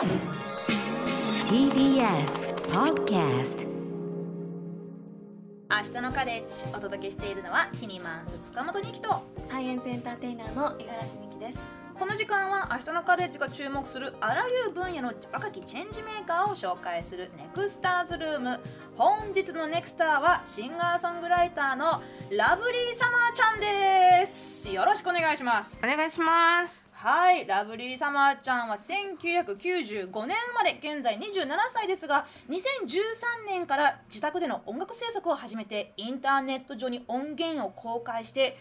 TBS Podcast 明日のカレッジお届けしているのはキニマンス塚本二木とサイエンスエンターテイナーの五十嵐美希です。この時間は明日のカレッジが注目するあらゆる分野の若きチェンジメーカーを紹介するネクスターズルーム。本日のネクスターはシンガーソングライターのラブリーサマーちゃんです。よろしくお願いします。お願いします。はい、ラブリーサマーちゃんは1995年生まれ、現在27歳ですが、2013年から自宅での音楽制作を始めて、インターネット上に音源を公開して、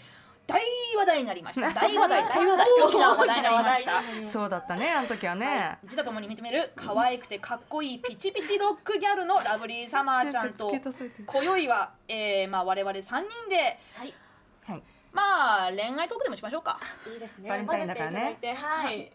大話題になりました。大話題、大話題、大きな話題になりました。そうだったね、あの時はね。自他ともに認める可愛くてかっこいいピチピチロックギャルのラブリーサマーちゃんと今宵は、えーまあ、我々3人ではい。はい。まあ恋愛トークでもしましょうか。いいですね。バレンタインだからね混ぜていただいてはい。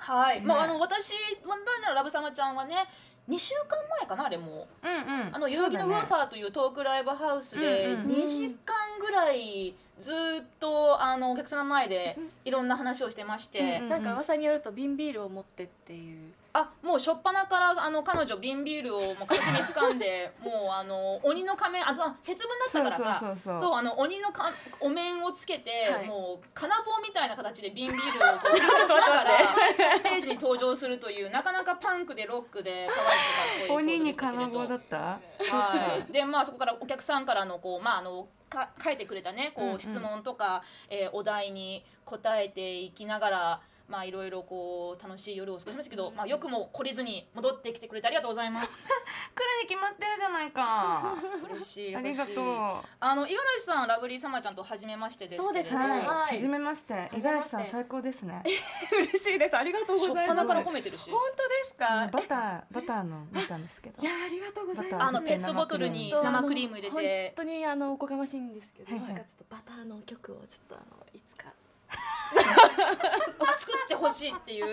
はい、まあ、あねの私はのラブサマちゃんはね2週間前かなあれもうんうん。あの代々木のウーファァーというトークライブハウスでうんうん2時間ぐらいずっとあのお客さんの前でいろんな話をしてまして、うんなんか噂によると瓶ビールを持ってっていう。あもう初っ端からあの彼女瓶ビールをもう片手に掴んで もうあの鬼の仮面あとあ節分だったからさ。そうそうそうそう。あの鬼のかお面をつけて、はい。もう金棒みたいな形で瓶ビールをこう振り下ろしながらステージに登場するというなかなかパンクでロックで可愛くてかっこいい鬼に金棒だった？はい、でまあそこからお客さんからのこうまああのか書いてくれたねこう、うんうん。質問とか、えーお題に答えていきながらまあいろいろこう楽しい夜を過ごしましたけど、まあよくも懲りずに戻ってきてくれてありがとうございます。来るに決まってるじゃないか。嬉しい優しい。ありがとう。あの五十嵐さんラブリーサマーちゃんと初めましてですけれど。そうですねはい。はいはじめまして。五十嵐さん最高ですね。嬉しいです。ありがとう初っ端から褒めてるし。本当ですか？バターバターの見たんですけどい。やありがとうございます。あのペットボトルに生クリーム入れて本当にあのおこがましいんですけど、はいはいなんかちょっとバターの曲をちょっとあのいつか。ほしいっていう。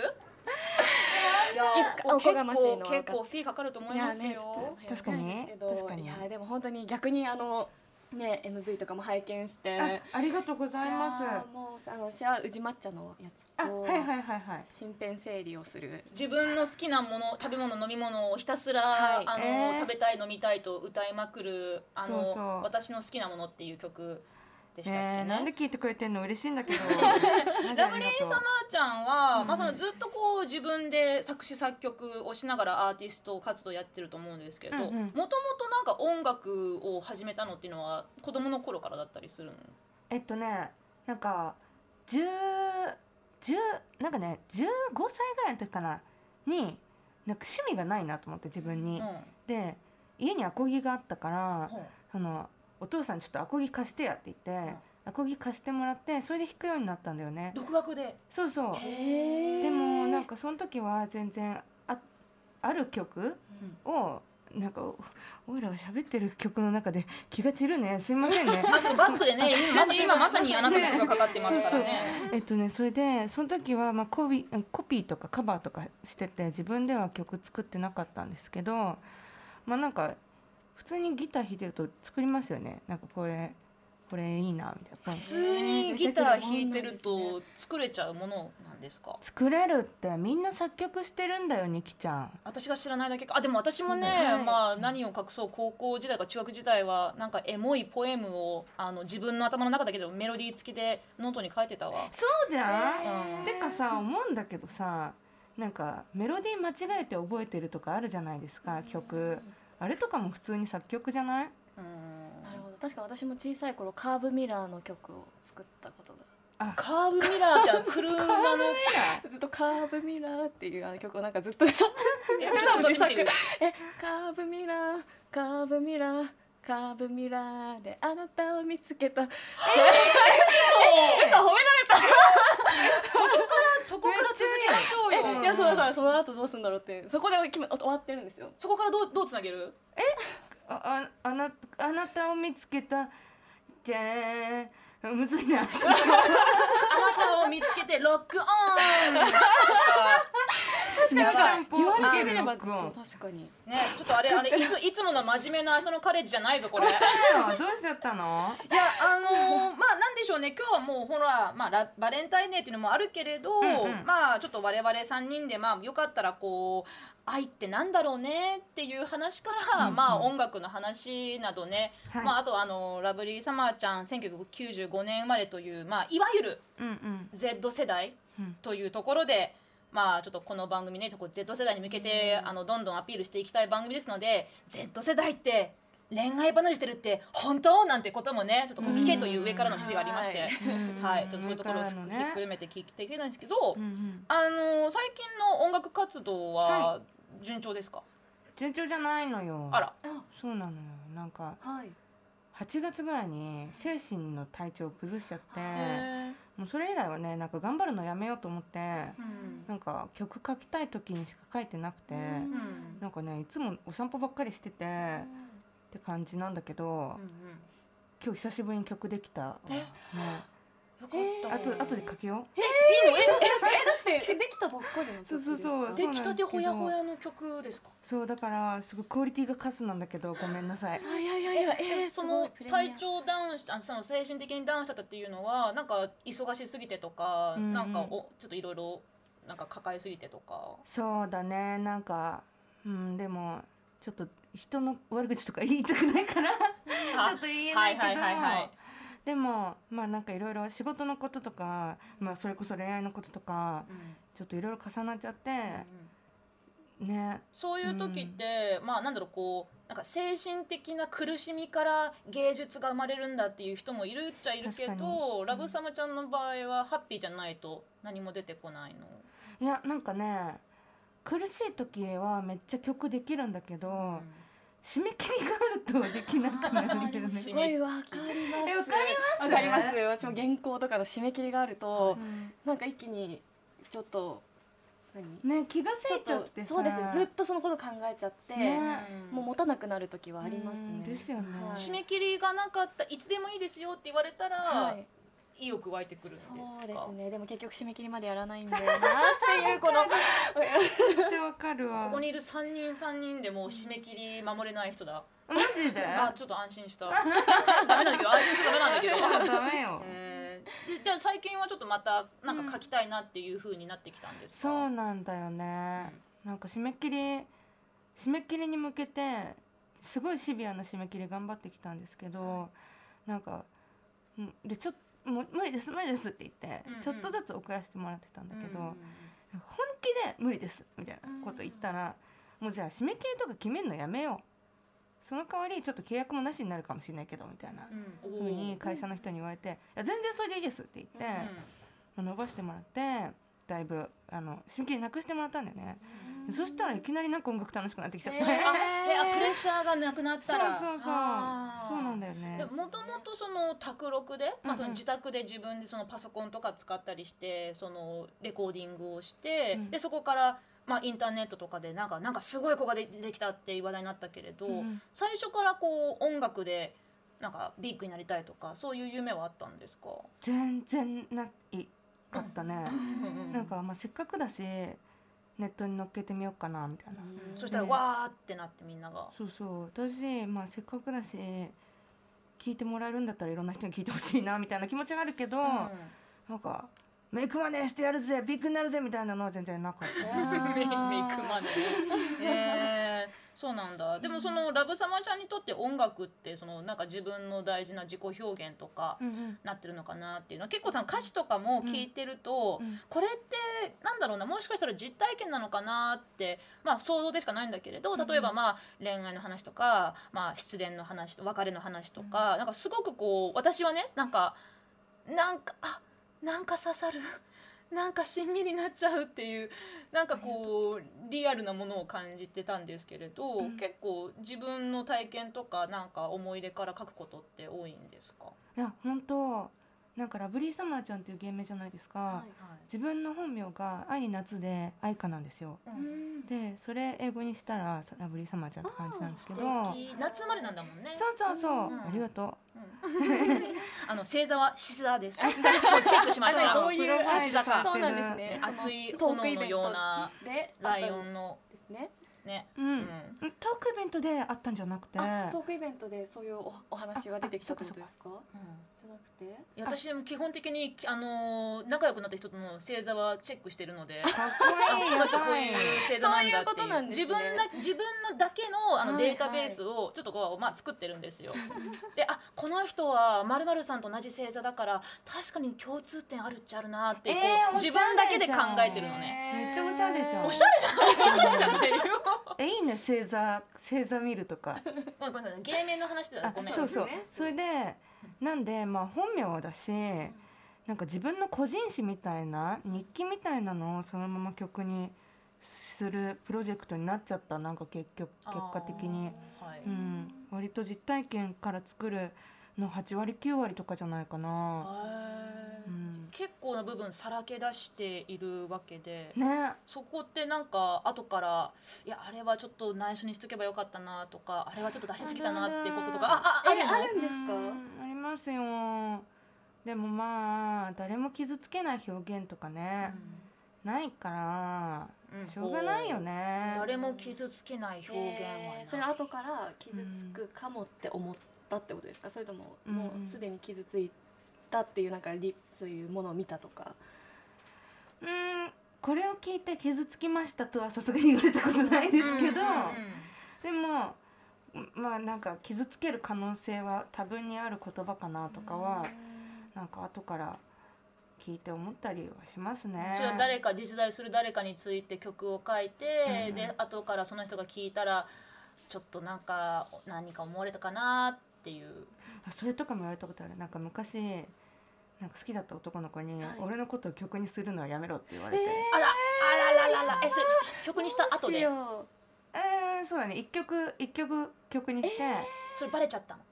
いやおこがましいのは結構結構フィーかかると思いますよ。ちょっと確かに確かにいやでも本当に逆にあのね MV とかも拝見して。あありがとうございます。もうあの私は宇治抹茶のやつとあはいはいはいはい。身辺整理をする自分の好きなもの食べ物飲み物をひたすら、はいあのえー食べたい飲みたいと歌いまくるあのそうそう私の好きなものっていう曲でしたっけね。えなんでね。聞いてくれてんの嬉しいんだけど。ラブリーサマーちゃんは、うんまあ、そのずっとこう自分で作詞作曲をしながらアーティスト活動やってると思うんですけどもともとなんか音楽を始めたのっていうのは子供の頃からだったりするの？えっとねなんか十十なんかね15歳ぐらいの時かな？になんか趣味がないなと思って自分に、うん。で家にアコギがあったから、ほうあのお父さんにちょっとアコギ貸してやって言って、アコギ貸してもらってそれで弾くようになったんだよね。独学で？そうそう。へでもなんかその時は全然あある曲をなんかおおいらが喋ってる曲の中で気が散るね。すいませんね。あちょっとバックでね 今まさ今まさにあなたの曲がかかってますからね。えっとねそれでその時はまあコピコピーとかカバーとかしてて自分では曲作ってなかったんですけどまあなんか普通にギター弾いてると作りますよね。なんかこれこれいいなみたいな。普通にギター弾いてると作れちゃうものなんですか？作れるってみんな作曲してるんだよニキちゃん。私が知らないだけか。あでも私もね、はい。まあ何を隠そう高校時代か中学時代はなんかエモいポエムをあの自分の頭の中だけでもメロディー付きでノートに書いてたわ。そうじゃん。てかさ思うんだけどさなんかメロディー間違えて覚えてるとかあるじゃないですか曲あれとかも普通に作曲じゃない？うん。なるほど。確か私も小さい頃カーブミラーの曲を作ったことが。あ。カーブミラーってあの車のずっとカーブミラーっていうあの曲をなんかずっと歌ってえちょっと歌ってみて。よえカーブミラーカーブミラーカーブミラーであなたを見つけた。えー、嘘褒めそこからそこから続けましょうられた。よえいやそうだからその後どうするんだろうって。そこで決め終わってるんですよ。そこからどうどうつなげる？あああなあなたを見つけたじゃーんむずいな。あなたを見つけてロックオン 確かにみちゃんなんぽか言われてみれば録音確かに。ねちょっとあれあれいついつもの真面目な明日のカレッジじゃないぞこれ。い やどうしちゃったの？あのーまあなんでしょうね。今日はもうほら、まあ、ラバレンタインデーっていうのもあるけれど、んうん。まあちょっと我々3人でまあよかったらこう愛ってなんだろうねっていう話から、うんうん。まあ音楽の話などね、はい。まああとあのラブリーサマーちゃん1995年生まれというまあいわゆるうんうん。Z 世代うん。というところで、まあちょっとこの番組ね Z 世代に向けて、あのどんどんアピールしていきたい番組ですので Z 世代って恋愛離れしてるって本当？なんてこともねちょっと聞けという上からの指示がありまして、うん。はい、ちょっとそういうところをひっくるめて聞いていきたいんですけど、うんうん。あの最近の音楽活動はは順調ですか、順調じゃないのよ。あら。そうなのよ。なんかはい8月ぐらいに精神の体調を崩しちゃってへもうそれ以来はねなんか頑張るのやめようと思ってうん。なんか曲書きたい時にしか書いてなくてうん。なんかねいつもお散歩ばっかりしててって感じなんだけどうん今日久しぶりに曲できた。わねあと後で書けよう。いいの？えだって できたばっかりのそうそうそう。出来たてほやほやの曲ですか？そうだからすごいクオリティがカスなんだけどごめんなさい。いやいやいや。えーその体調ダウンしあその精神的にダウンしちゃったっていうのはなんか忙しすぎてとか、なんかおちょっといろいろなんか抱えすぎてとか。そうだね。なんかうんでもちょっと人の悪口とか言いたくないから。ちょっと言えないけど、はいはいはいはいでもまあなんかいろいろ仕事のこととか、まあ、それこそ恋愛のこととかちょっといろいろ重なっちゃってね。そういう時って、まあなんだろうこうなんか精神的な苦しみから芸術が生まれるんだっていう人もいるっちゃいるけどラブサマちゃんの場合はハッピーじゃないと何も出てこないの？いやなんかね苦しい時はめっちゃ曲できるんだけど、締め切りがあるとできなくなるんだよね。すごいわかります。えわかります？わかります。私も原稿とかの締め切りがあると、うん。なんか一気にちょっと何？ね気がついちゃってさ。そうですね。ずっとそのこと考えちゃって、ね。もう持たなくなる時はありますうん。ねですよね。はい。締め切りがなかったいつでもいいですよって言われたら、はい意欲湧いてくるんですか？そうですね。でも結局締め切りまでやらないんだよなっていうこの めっちゃわかるわ。ここにいる3人3人でもう締め切り守れない人だ、マジで？あちょっと安心した。ダメなんだけど安心しちゃダメなんだけど。ダメよ。えー。でじゃあ最近はちょっとまたなんか書きたいなっていう風になってきたんですか、そうなんだよね。なんか締め切り締め切りに向けてすごいシビアな締め切り頑張ってきたんですけどなんかうんでちょっもう無理です無理ですって言って、うんうん。ちょっとずつ送らせてもらってたんだけど、うん本気で無理ですみたいなこと言ったら、もうじゃあ締め切りとか決めるのやめよう。その代わりちょっと契約もなしになるかもしれないけどみたいなうん。ふうに会社の人に言われて「いや全然それでいいです」って言って、伸ばしてもらってだいぶあの締め切りなくしてもらったんだよね、そしたらいきなりなんか音楽楽しくなってきちゃって、あえあ プレッシャーがなくなったら。そうそうそう。そうなんだよね。でもともとその卓録で、まあ、その自宅で自分でそのパソコンとか使ったりしてそのレコーディングをして、うん。でそこから、まあ、インターネットとかでなんかなんかすごい子が出てきたって話題になったけれど、うん最初からこう音楽でなんかビッグになりたいとかそういう夢はあったんですか、全然ない。かったね、なんかまあせっかくだしネットに載っけてみようかなみたいな、そしたらねわーってなってみんなが。そうそう私まあせっかくだし聞いてもらえるんだったらいろんな人に聞いてほしいなみたいな気持ちがあるけど、なんかメイクマネーしてやるぜビッグになるぜみたいなのは全然なかった。メ イメイクマネー。えーそうなんだ。でもそのラブサマちゃんにとって音楽ってそのなんか自分の大事な自己表現とかうんうん。なってるのかなっていうの。は結構さ歌詞とかも聞いてると、うん。これってなんだろうなもしかしたら実体験なのかなってまあ想像でしかないんだけれど例えばまあ恋愛の話とかまあ失恋の話別れの話とか、なんかすごくこう私はねなんかなんかあなんか刺さるなんかしんみりなっちゃうっていうなんかこうリアルなものを感じてたんですけれど、うん。結構自分の体験とかなんか思い出から書くことって多いんですか？いや本当なんかラブリーサマーちゃんっていう芸名じゃないですか、はい自分の本名が愛夏で愛花なんですよ。ううん。んでそれ英語にしたらラブリーサマーちゃんって感じなんですけど。夏までなんだもんね。そうそうそう、うんありがとう。ん。あの星座は獅子座です。チェックしましたあどういう獅子座かそうなんですね。熱いそのトーク炎のイベントようなでライオンの。ですね。ねう、うん。トークイベントであったんじゃなくて。あトークイベントでそういうおお話が出てきたってことですか。うんなくて？いや私も基本的にあのー仲良くなった人との星座はチェックしてるので。かっこいいこのや人こういう星座なんだってそういうことないんですね。自分だ自分のだけのあのはいデータベースをちょっとこうまあ作ってるんですよ。であこの人はまるまるさんと同じ星座だから確かに共通点あるっちゃあるなってこう、えーおし自分だけで考えてるのね。めっちゃおしゃれじゃん。おしゃれじゃないおしゃれじゃないよ。えいいね星座星座見るとか。ごめんごめんなさい。芸名の話だあごめん。そうそう。ねそれでなんでまあ本名だしなんか自分の個人誌みたいな日記みたいなのをそのまま曲にするプロジェクトになっちゃったなんか結局結果的に、はい。うん、割と実体験から作るの8割9割とかじゃないかな。はいうん、結構な部分さらけ出しているわけで。ね。そこってなんか後からいやあれはちょっと内緒にしとけばよかったなとかあれはちょっと出しすぎたなっていうこととかあああえるの？あるんですか？うん。ありますよ。でもまあ誰も傷つけない表現とかね、ないからうん。しょうがないよね。誰も傷つけない表現はない、えーそれ後から傷つくかもって思ったってことですか？それともうんもうすでに傷ついたっていうなんかリそういうものを見たとか？うんこれを聞いて傷つきましたとはさすがに言われたことないですけど、でもまあなんか傷つける可能性は多分にある言葉かなとかはなんか後から聞いて思ったりはしますね。それは誰か実在する誰かについて曲を書いて、うん。で後からその人が聞いたらちょっとなんか何か思われたかなっていう。あそれとかも言われたことある。なんか昔なんか好きだった男の子に、はい。俺のことを曲にするのはやめろって言われて、あらあらららら。えそれ曲にした後で？よえー、そうだね。一曲一曲曲にして、それバレちゃったの？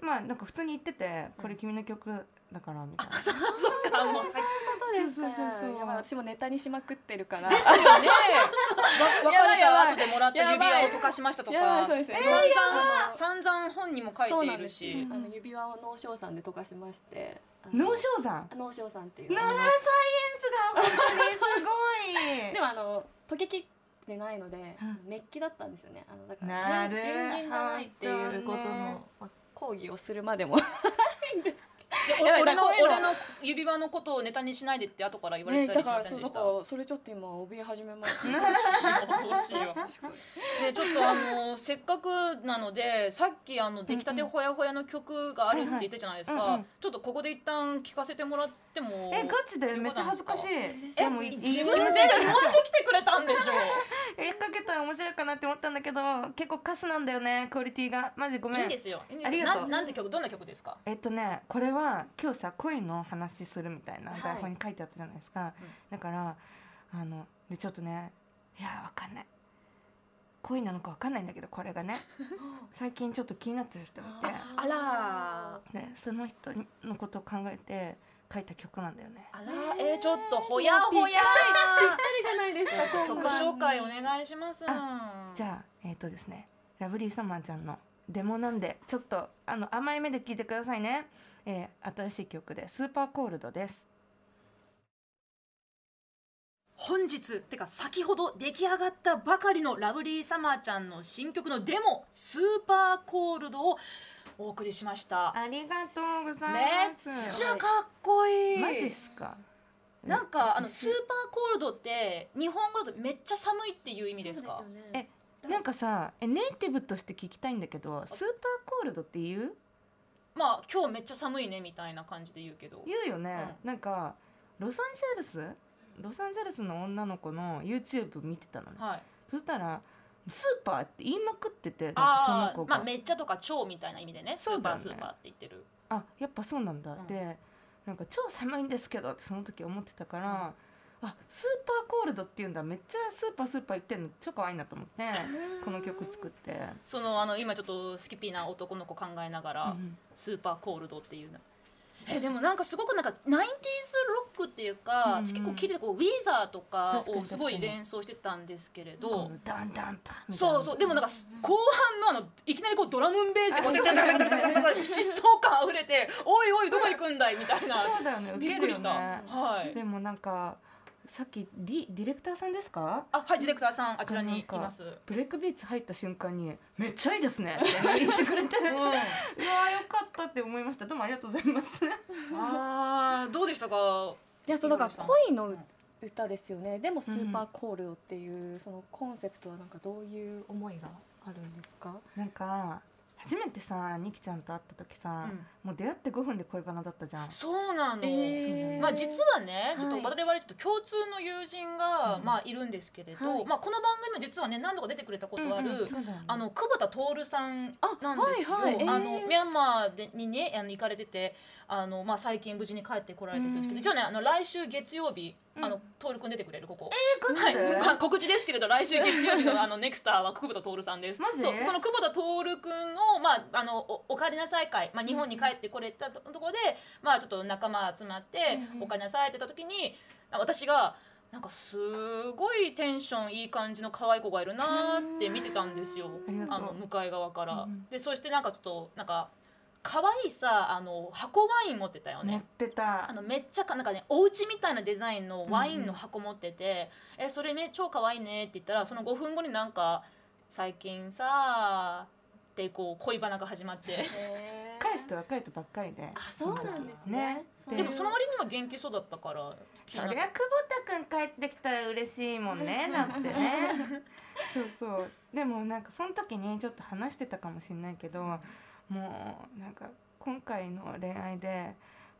まあなんか普通に言っててこれ君の曲だからみたいな。そっかもうそうか。そ うそうそうそうやばい私もネタにしまくってるから。ですよね。わ別れた後でもらった指輪を溶かしましたとか、い。そうですね。散々散々本にも書いているし。あの指輪を脳症さんで溶かしまして。あの脳症山脳症さんっていう。ナラサイエンスだ本当に。すごい。でもあの溶けきってないので、うん。メッキだったんですよね。あのだかならる。純純銀じゃないっていうことの、講義をするまでも 俺の俺の指輪のことをネタにしないでって後から言われねたりしませんでした？だからそれちょっと今怯え始めました、どうしよう。でちょっとあのせっかくなのでさっきあの出来たてほやほやの曲があるって言ったじゃないですか。ちょっとここで一旦聞かせてもらっても。えガチでめっちゃ恥ずかしい嬉しいでもい自分で持ってきてくれたんでしょ？えかけたら面白いかなって思ったんだけど結構カスなんだよねクオリティがマジごめんいいんですよ。ありがとうななんで曲どんな曲ですか？えっとねこれは今日さ恋の話するみたいなはい。台本に書いてあったじゃないですか、うん。だからあのでちょっとねいやわかんない。恋なのかわかんないんだけどこれがね。最近ちょっと気になってる人がいあらてでその人のことを考えて書いた曲なんだよね。あらえー、ちょっとほやほや。ぴったりじゃないですか曲紹介お願いします。じゃあえっ、とですねラブリーサマーちゃんのデモなんでちょっとあの甘い目で聴いてくださいね、えー新しい曲でスーパーコールドです。本日てか先ほど出来上がったばかりのラブリーサマーちゃんの新曲のデモ「スーパーコールド」をお送りしました。ありがとうござめっいます。ちゃかっこいい。マジっすかなんかあのスーパーコールドって日本語だとめっちゃ寒いっていう意味ですか？ねなんかさえネイティブとして聞きたいんだけどスーパーコールドって言う？まあ今日めっちゃ寒いねみたいな感じで言うけど。言うよね、なんかロサンゼルス？ロサンゼルスの女の子の YouTube 見てたのね。はい。そしたらスーパーって言いまくっててなんかその子が。まあめっちゃとか超みたいな意味でね。スーパースーパーって言ってる。あやっぱそうなんだ、うん。でなんか超寒いんですけどってその時思ってたから、あスーパーコールドっていうんだ。めっちゃスーパースーパー行ってんの。超可愛いなと思って。この曲作って。そのあの今ちょっとスキピーな男の子考えながら、うん、スーパーコールドっていうの。えでもなんかすごくなんか 90s ロックっていうか、うんうん、結構聞いてこうウィザーとかをすごい連想してたんですけれど。ダンダンパンそうそう。でもなんか後半のあのいきなりこうドラムンベースで疾走感あふれて「おいおいどこ行くんだい」みたいな。そうだよね。びっくりした、ね、はい、でもなんかさっきディディレクターさんですか？あはいディレクターさんあちらにいます。ブレイクビーツ入った瞬間に「めっちゃいいですね」って言ってくれて、うわうんーよかったって思いました。どうもありがとうございます。あーどうでしたか？いやそうだから恋の歌ですよね。でもスーパーコールをっていう、そのコンセプトはなんかどういう思いがあるんですか？なんか初めてさニキちゃんと会った時さ、もう出会って5分で恋バナだったじゃん。そうなの、えー。まあ、実はね、ちょっとはい。我々ちょっと共通の友人が、うん。まあ、いるんですけれど、はい。まあ、この番組も実はね何度か出てくれたことある、うんうん。そうだよね。あの久保田徹さんあなんですよ、はいはい。えー。あのミャンマーでにねあの行かれててあの、まあ、最近無事に帰ってこられてるんですけど、うん。一応ねあの来週月曜日うんあの徹君出てくれるここ。えはい。告知ですけれど来週月曜日の あのネクスターは久保田徹さんです。そうその久保田徹君のまああのおお帰りなさい会まあ日本に帰ってこれたとところでまあちょっと仲間集まってお帰りなさいって言った時に私がなんかすごいテンションいい感じの可愛い子がいるなーって見てたんですよ。あの向かい側から。うん。でそしてなんかちょっとなんか可愛いさあの箱ワイン持ってたよ持っね。てた。あのめっちゃかなんかねお家みたいなデザインのワインの箱持ってて「えそれね超可愛いね」って言ったらその5分後になんか「最近さ」ってこう恋バナが始まって。彼氏と別れたばっかりであそうなんですね。ね。でもその割には元気そうだったからそりゃ久保田くん帰ってきたら嬉しいもんね だってね。そうそう。でもなんかその時にちょっと話してたかもしれないけどもうなんか今回の恋愛で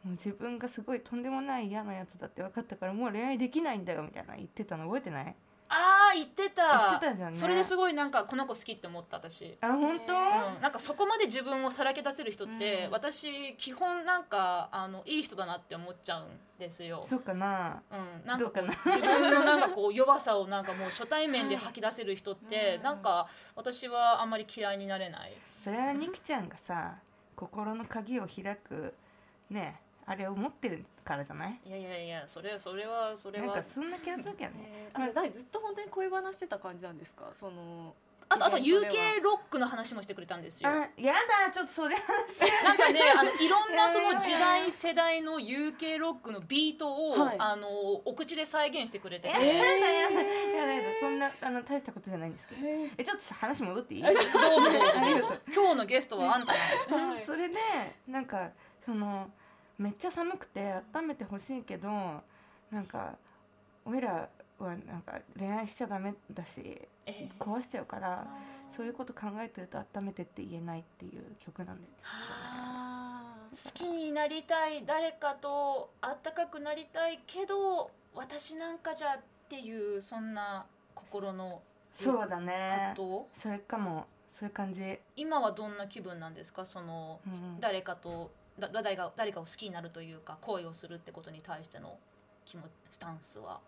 もう自分がすごいとんでもない嫌なやつだって分かったからもう恋愛できないんだよみたいな言ってたの覚えてない？ああ言ってた。言ってたじゃんね。それですごいなんかこの子好きって思った私。あ本当、うん、なんかそこまで自分をさらけ出せる人って、うん。私基本なんかあのいい人だなって思っちゃうんですよ。そうかな。うん、なんか自分のなんかこう弱さをなんかもう初対面で吐き出せる人って、うん。なんか私はあんまり嫌いになれない。それはニキちゃんがさ心の鍵を開くねあれを持ってるからじゃない？いやいやいやそれそれはそれは。なんかそんな気がするけどね。えーあじゃずっと本当に恋バナしてた感じなんですか？そのあとあと UK ロックの話もしてくれたんですよ。あやだちょっとそれ話。なんかねあの いろんなその時代世代の UK ロックのビートを、はい。あのお口で再現してくれて。て。やだやだやだやだそんなあの大したことじゃないんですけど。えちょっとさ話戻っていい？どうぞどうぞ。今日のゲストはあんたはい それでなんかそのめっちゃ寒くて温めてほしいけどなんか俺らはなんか恋愛しちゃダメだしえ壊しちゃうからそういうこと考えてると温めてって言えないっていう曲なんですよね。好きになりたい誰かとあったかくなりたいけど私なんかじゃっていうそんな心のそうだね。葛藤？それかも。そういう感じ、今はどんな気分なんですか？そのうん、誰かとだ誰が誰かを好きになるというか恋をするってことに対しての気持ちスタンスは。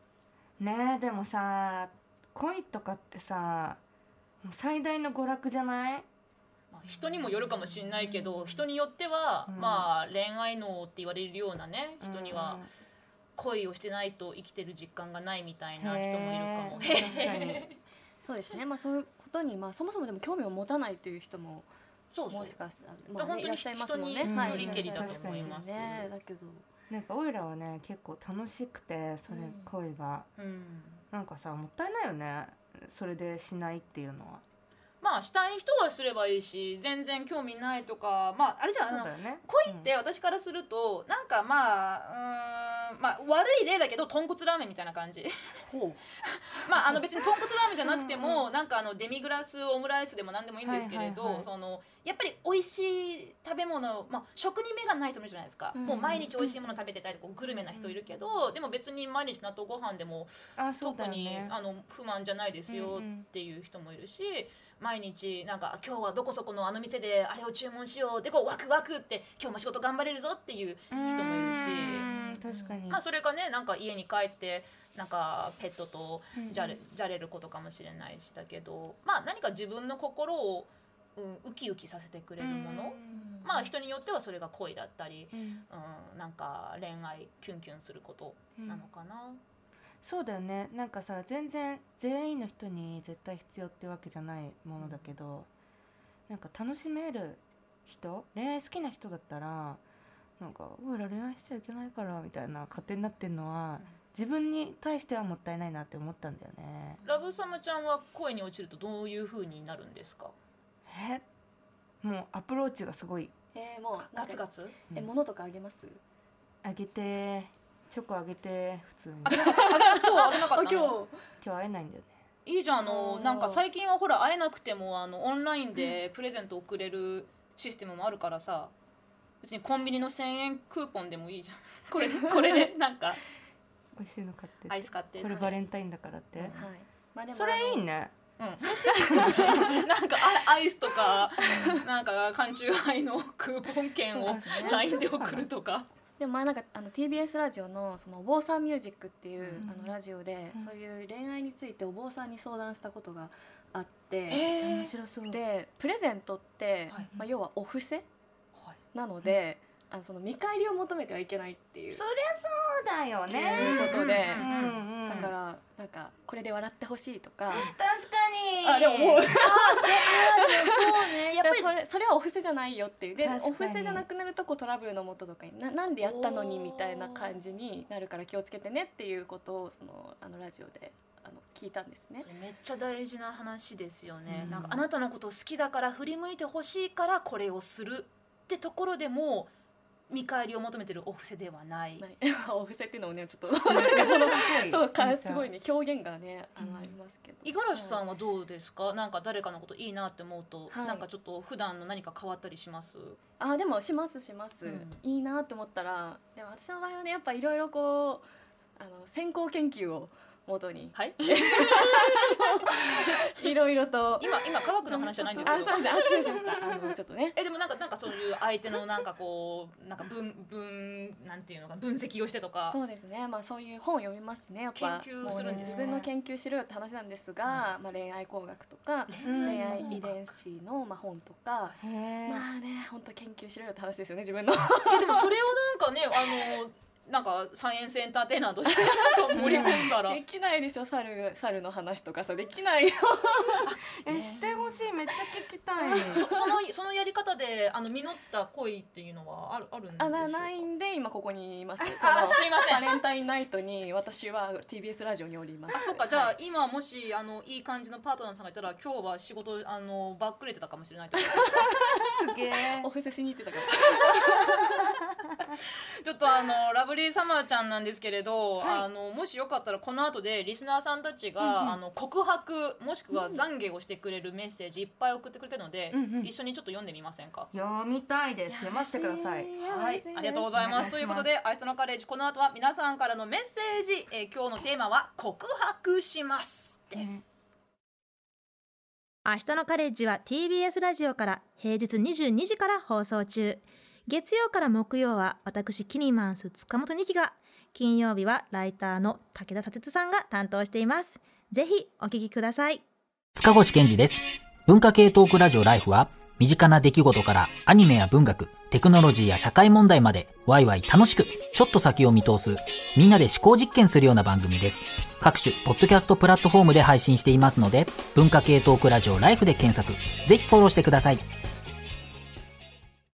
ねえでもさ恋とかってさもう最大の娯楽じゃない？まあ人にもよるかもしれないけど人によっては、うん。まあ恋愛脳って言われるようなね人には恋をしてないと生きてる実感がないみたいな人もいるかも。確かに。そうですね。まあそういうことにまあそもそもでも興味を持たないという人もそうそう。もしかしたらまあ本当にねいらっしゃいますもんね。よりけりだと思います。ね。だけど。なんかオイラはね結構楽しくてそれうん恋が、うん。なんかさもったいないよね。それでしないっていうのは。まあしたい人はすればいいし全然興味ないとかまああれじゃんあね。恋って私からするとなんかまあうーんまあ悪い例だけど豚骨ラーメンみたいな感じ。ほ まああの別に豚骨ラーメンじゃなくてもなんかあのデミグラスオムライスでも何でもいいんですけれど、はいはいはい。そのやっぱり美味しい食べ物、まあ、食に目がない人もいるじゃないですか、うん。もう毎日美味しいもの食べてたりグルメな人いるけど、でも別に毎日納豆ご飯でもあそうだ特に、あの不満じゃないですよっていう人もいるし、毎日なんか今日はどこそこのあの店であれを注文しようでこうワクワクって今日も仕事頑張れるぞっていう人もいるし。確かに、まあ、それかねなんか家に帰ってなんかペットとじゃれうん。じゃれることかもしれないしだけど、まあ、何か自分の心をうんウキウキさせてくれるもの、うん。まあ人によってはそれが恋だったり、うん。うん、なんか恋愛キュンキュンすることなのかな、そうだよね。なんかさ全然全員の人に絶対必要ってわけじゃないものだけど、なんか楽しめる人恋愛好きな人だったらなんか「おいら恋愛しちゃいけないから」みたいな勝手になってんのは自分に対してはもったいないなって思ったんだよね。ラブサムちゃんは恋に落ちるとどういう風になるんですか？え？もうアプローチがすごい。えー、もうガツガツ？え物とかあげます？あげてチョコあげて普通に。あ今日あげなかった今日。今日会えないんだよね。いいじゃんあのなんか最近はほら会えなくてもあのオンラインでプレゼント送れるシステムもあるからさ別にコンビニの1000円クーポンでもいいじゃん。これこれでなんか美味しいの買ってアイス買ってこれバレンタインだからって、はい。まあでもそれいいね。うん、なんかアアイスとかなんか缶チューハイのクーポン券を LINE で送るとか。でも前なんかあの TBS ラジオのそのお坊さんミュージックっていう、うん。あのラジオで、うん。そういう恋愛についてお坊さんに相談したことがあって、めっちゃ面白そう。でプレゼントって、はい。まあ、要はお布施はいなので、あのその見返りを求めてはいけないっていうそりゃそうだよとね。いうことで、うんうんうんだからなんかこれで笑ってほしいとか、確かに。あでももう。そうね。やっぱりそれそれはお布施じゃないよっていう。でお布施じゃなくなるとこうトラブルのもととかにななんでやったのにみたいな感じになるから気をつけてねっていうことをそのあのラジオであの聞いたんですね。めっちゃ大事な話ですよね、うん。なんかあなたのこと好きだから振り向いてほしいからこれをするってところでも見返りを求めてるお布施ではない、お布施っていうのもねちょっと そうかすごいね表現がねあの、うん。ありますけど。五十嵐さんはどうですか？なんか誰かのこといいなって思うと、はい。なんかちょっと普段の何か変わったりします？あでもしますします、うん。いいなって思ったらでも私の場合はねやっぱいろいろこうあの先行研究を元に。はい。いろいろと。今今科学の話じゃないんですけど。あそうですあ失礼しました。あのちょっとね。えでもなんかなんかそういう相手のなんかこうなんか分分なんていうのか分析をしてとか。そうですね。まあそういう本を読みますね。やっぱ。研究するんですね自分の研究しろよって話なんですが、まあ恋愛工学とかうん恋愛遺伝子のまあ本とか、まあね本当研究しろよって話ですよね自分の。でもそれをなんかねあのなんかサイエンスエンターテイナーとしてなんか盛り込んだら。できないでしょ猿猿の話とかさ。できないよ。えしてほしい。めっちゃ聞きたい。そそのそのやり方であの実った恋っていうのはあるあるんでしょうか？あなないんで今ここにいます。あすいません。バレンタインナイトに私は TBS ラジオにおります。あそっか。じゃあ今もしあのいい感じのパートナーさんがいたら今日は仕事あのバックれてたかもしれないす。げえ。お布施しに行ってたからちょっとあのラブリーサマーちゃんなんですけれど、はい。あのもしよかったらこの後でリスナーさんたちが、うんうん。あの告白もしくは懺悔をしてくれるメッセージいっぱい送ってくれてるので、うんうん。一緒にちょっと読んでみませんか？読みたいです。読ませてください。はい、ありがとうございます。ということで、明日のカレッジ、この後は皆さんからのメッセージ、えー今日のテーマは告白しますです。明日のカレッジは TBS ラジオから平日22時から放送中。月曜から木曜は私キニマンス塚本二希が、金曜日はライターの武田砂鉄さんが担当しています。ぜひお聞きください。塚越健二です。文化系トークラジオライフは、身近な出来事からアニメや文学、テクノロジーや社会問題まで、ワイワイ楽しく、ちょっと先を見通す、みんなで思考実験するような番組です。各種、ポッドキャストプラットフォームで配信していますので、文化系トークラジオライフで検索、ぜひフォローしてください。